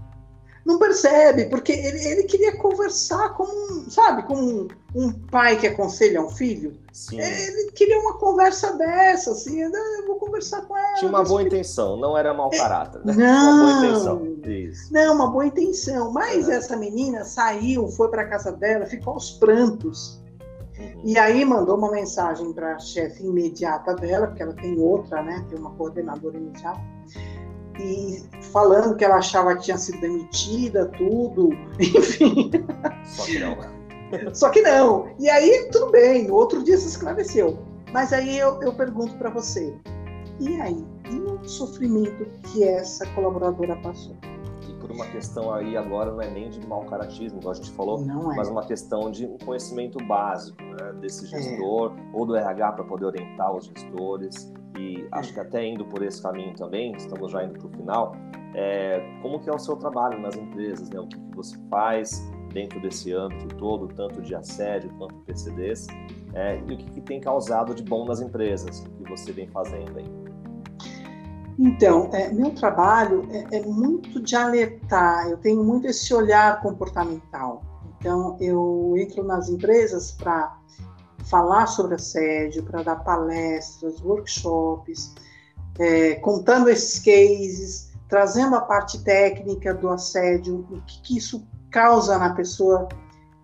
Não percebe, porque ele, ele queria conversar com, sabe, com um, pai que aconselha um filho. Sim. Ele queria uma conversa dessa, assim, eu vou conversar com ela. Tinha uma boa intenção, não era mau é, caráter, né? Não, uma boa intenção. Isso. Não, uma boa intenção. Mas é. essa menina saiu, foi para casa dela, ficou aos prantos. E aí mandou uma mensagem para a chefe imediata dela, porque ela tem outra, né? Tem uma coordenadora imediata. E falando que ela achava que tinha sido demitida, tudo, enfim. Só que não. Só que não. E aí, tudo bem, no outro dia se esclareceu. Mas aí eu, eu pergunto para você: e aí? E o sofrimento que essa colaboradora passou? Por uma questão aí agora não é nem de mau caratismo, igual a gente falou, é. mas uma questão de um conhecimento básico né, desse é. gestor é. ou do RH para poder orientar os gestores. E é. acho que até indo por esse caminho também, estamos já indo para o final, é, como que é o seu trabalho nas empresas, né? O que, que você faz dentro desse âmbito todo, tanto de assédio quanto PCDs, é, e o que, que tem causado de bom nas empresas, o que você vem fazendo aí. Então, é, meu trabalho é, é, muito de alertar, eu tenho muito esse olhar comportamental. Então, eu entro nas empresas para falar sobre assédio, para dar palestras, workshops, é, contando esses cases, trazendo a parte técnica do assédio, o que, que isso causa na pessoa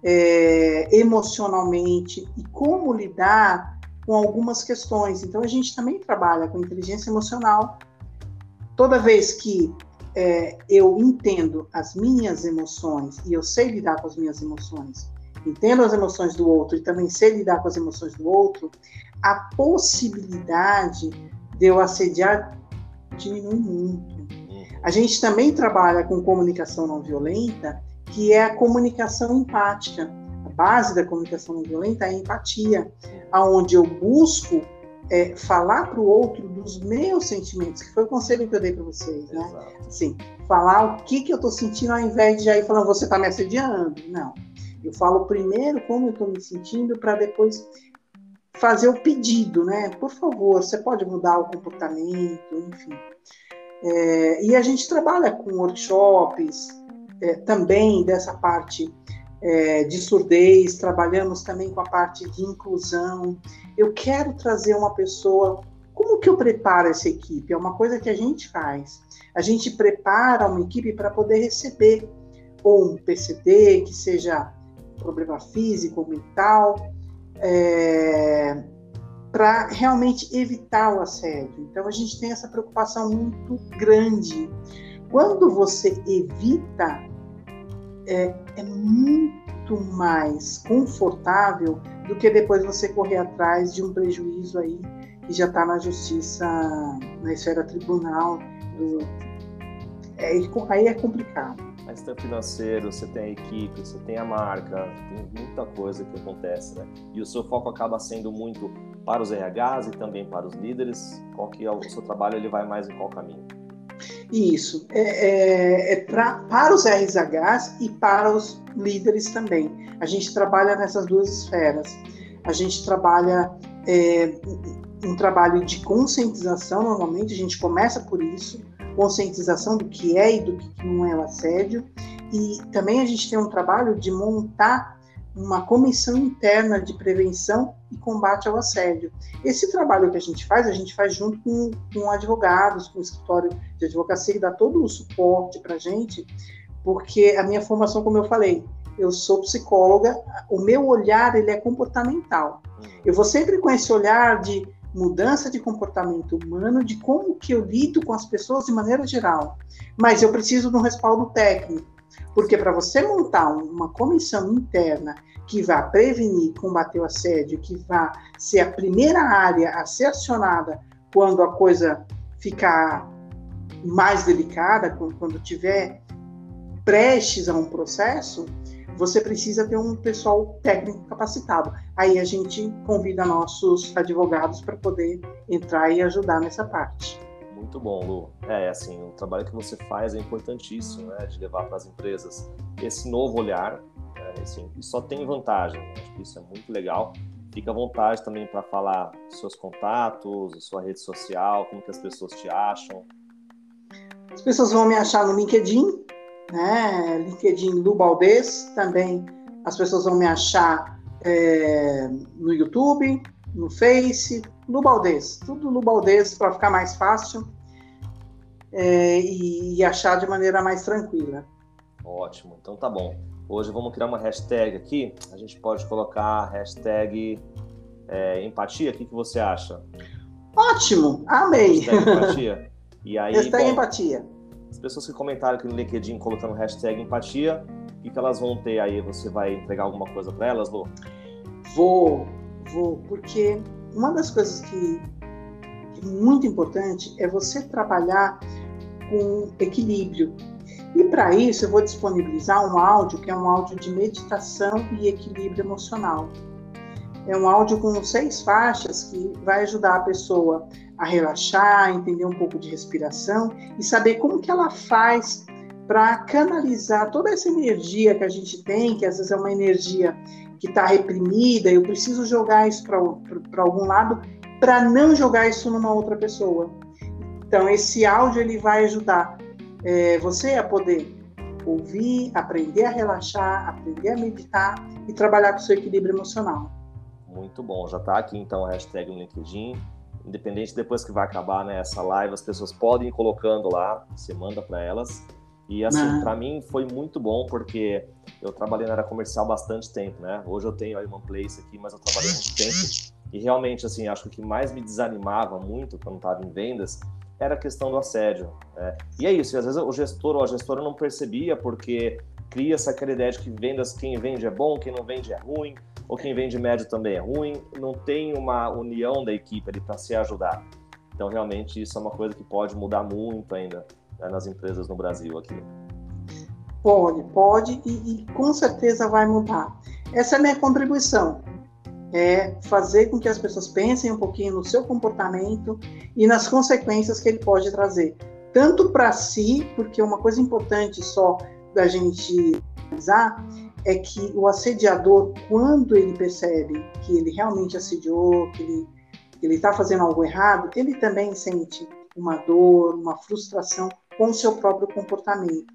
é, emocionalmente e como lidar com algumas questões. Então, a gente também trabalha com inteligência emocional toda vez que é, eu entendo as minhas emoções e eu sei lidar com as minhas emoções, entendo as emoções do outro e também sei lidar com as emoções do outro, a possibilidade de eu assediar diminui muito. A gente também trabalha com comunicação não violenta, que é a comunicação empática. A base da comunicação não violenta é a empatia, aonde eu busco é, falar para o outro dos meus sentimentos, que foi o conselho que eu dei para vocês, né? Exato. Assim, falar o que, que eu estou sentindo ao invés de aí falando, você está me assediando. Não. Eu falo primeiro como eu estou me sentindo para depois fazer o pedido, né? Por favor, você pode mudar o comportamento, enfim. É, e a gente trabalha com workshops é, também dessa parte é, de surdez, trabalhamos também com a parte de inclusão. Eu quero trazer uma pessoa. Como que eu preparo essa equipe? É uma coisa que a gente faz. A gente prepara uma equipe para poder receber ou um PCD, que seja problema físico ou mental, é, para realmente evitar o assédio. Então a gente tem essa preocupação muito grande. Quando você evita é, é muito mais confortável do que depois você correr atrás de um prejuízo aí que já está na justiça, na esfera tribunal. Do... É, aí é complicado. Mas tem financeiro, você tem a equipe, você tem a marca, tem muita coisa que acontece, né? E o seu foco acaba sendo muito para os RHs e também para os líderes. Qual que é o seu trabalho? Ele vai mais em qual caminho? Isso, é, é, é pra, para os RHs e para os líderes também. A gente trabalha nessas duas esferas. A gente trabalha é, um trabalho de conscientização, normalmente, a gente começa por isso, conscientização do que é e do que não é o assédio, e também a gente tem um trabalho de montar uma comissão interna de prevenção e combate ao assédio. Esse trabalho que a gente faz, a gente faz junto com, com advogados, com o escritório de advocacia, que dá todo o suporte para a gente, porque a minha formação, como eu falei, eu sou psicóloga, o meu olhar ele é comportamental. Uhum. Eu vou sempre com esse olhar de mudança de comportamento humano, de como que eu lido com as pessoas de maneira geral. Mas eu preciso de um respaldo técnico, porque para você montar uma comissão interna que vá prevenir, combater o assédio, que vá ser a primeira área a ser acionada quando a coisa ficar mais delicada, quando tiver prestes a um processo, você precisa ter um pessoal técnico capacitado. Aí a gente convida nossos advogados para poder entrar e ajudar nessa parte. Muito bom, Lu. É, assim, o trabalho que você faz é importantíssimo, né, de levar para as empresas esse novo olhar, é, assim, e só tem vantagem. Né? Acho que isso é muito legal. Fica à vontade também para falar seus contatos, sua rede social, como que as pessoas te acham. As pessoas vão me achar no LinkedIn, né? LinkedIn do Baldez, também as pessoas vão me achar é, no YouTube, no Face, no Baldez, tudo no Baldez para ficar mais fácil é, e, e, achar de maneira mais tranquila. Ótimo, então tá bom. Hoje vamos criar uma hashtag aqui, a gente pode colocar hashtag é, empatia, o que, que você acha? Ótimo, amei. Hashtag empatia. E aí, hashtag bom, empatia as pessoas que comentaram aqui no LinkedIn colocando hashtag empatia, o que elas vão ter aí? Você vai entregar alguma coisa para elas, Lu? Vou, porque uma das coisas que é muito importante é você trabalhar com equilíbrio. E para isso eu vou disponibilizar um áudio que é um áudio de meditação e equilíbrio emocional. É um áudio com seis faixas que vai ajudar a pessoa a relaxar, entender um pouco de respiração e saber como que ela faz para canalizar toda essa energia que a gente tem, que às vezes é uma energia que está reprimida, eu preciso jogar isso para algum lado para não jogar isso numa outra pessoa. Então, esse áudio ele vai ajudar é, você a poder ouvir, aprender a relaxar, aprender a meditar e trabalhar com o seu equilíbrio emocional. Muito bom, já está aqui então a hashtag no LinkedIn, independente depois que vai acabar né, essa live, as pessoas podem ir colocando lá, você manda para elas. E assim, para mim foi muito bom porque eu trabalhei na área comercial bastante tempo, né? Hoje eu tenho aí uma place aqui, mas eu trabalhei muito tempo. E realmente, assim, acho que o que mais me desanimava muito quando estava em vendas era a questão do assédio. Né? E é isso, e às vezes o gestor ou a gestora não percebia porque cria-se aquela ideia de que vendas, quem vende é bom, quem não vende é ruim ou quem vem de médio também é ruim, não tem uma união da equipe ali para se ajudar. Então, realmente, isso é uma coisa que pode mudar muito ainda né, nas empresas no Brasil aqui. Pode, pode e, e, com certeza vai mudar. Essa é a minha contribuição. É fazer com que as pessoas pensem um pouquinho no seu comportamento e nas consequências que ele pode trazer. Tanto para si, porque uma coisa importante só da gente analisar é que o assediador, quando ele percebe que ele realmente assediou, que ele ele está fazendo algo errado, ele também sente uma dor, uma frustração com o seu próprio comportamento.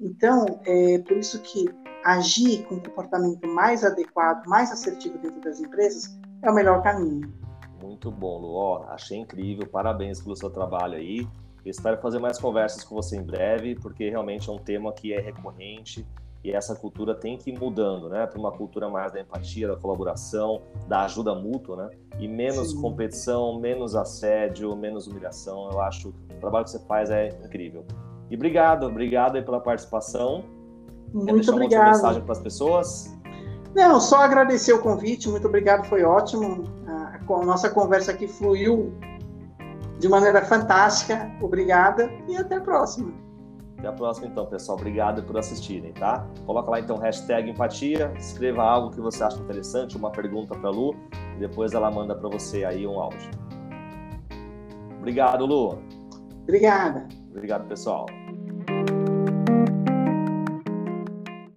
Então, é por isso que agir com um comportamento mais adequado, mais assertivo dentro das empresas é o melhor caminho. Muito bom, Lu. Ó, achei incrível. Parabéns pelo seu trabalho aí. espero fazer mais conversas com você em breve, porque realmente é um tema que é recorrente e essa cultura tem que ir mudando, né, para uma cultura mais da empatia, da colaboração, da ajuda mútua, né, e menos Sim. competição, menos assédio, menos humilhação. Eu acho que o trabalho que você faz é incrível. E obrigado, obrigado pela participação. Muito obrigado. Uma mensagem para as pessoas? Não, só agradecer o convite, muito obrigado, foi ótimo. A nossa conversa aqui fluiu de maneira fantástica. Obrigada e até a próxima. Até a próxima, então, pessoal. Obrigado por assistirem, tá? Coloca lá, então, hashtag empatia, escreva algo que você acha interessante, uma pergunta para Lu, e depois ela manda para você aí um áudio. Obrigado, Lu. Obrigada. Obrigado, pessoal.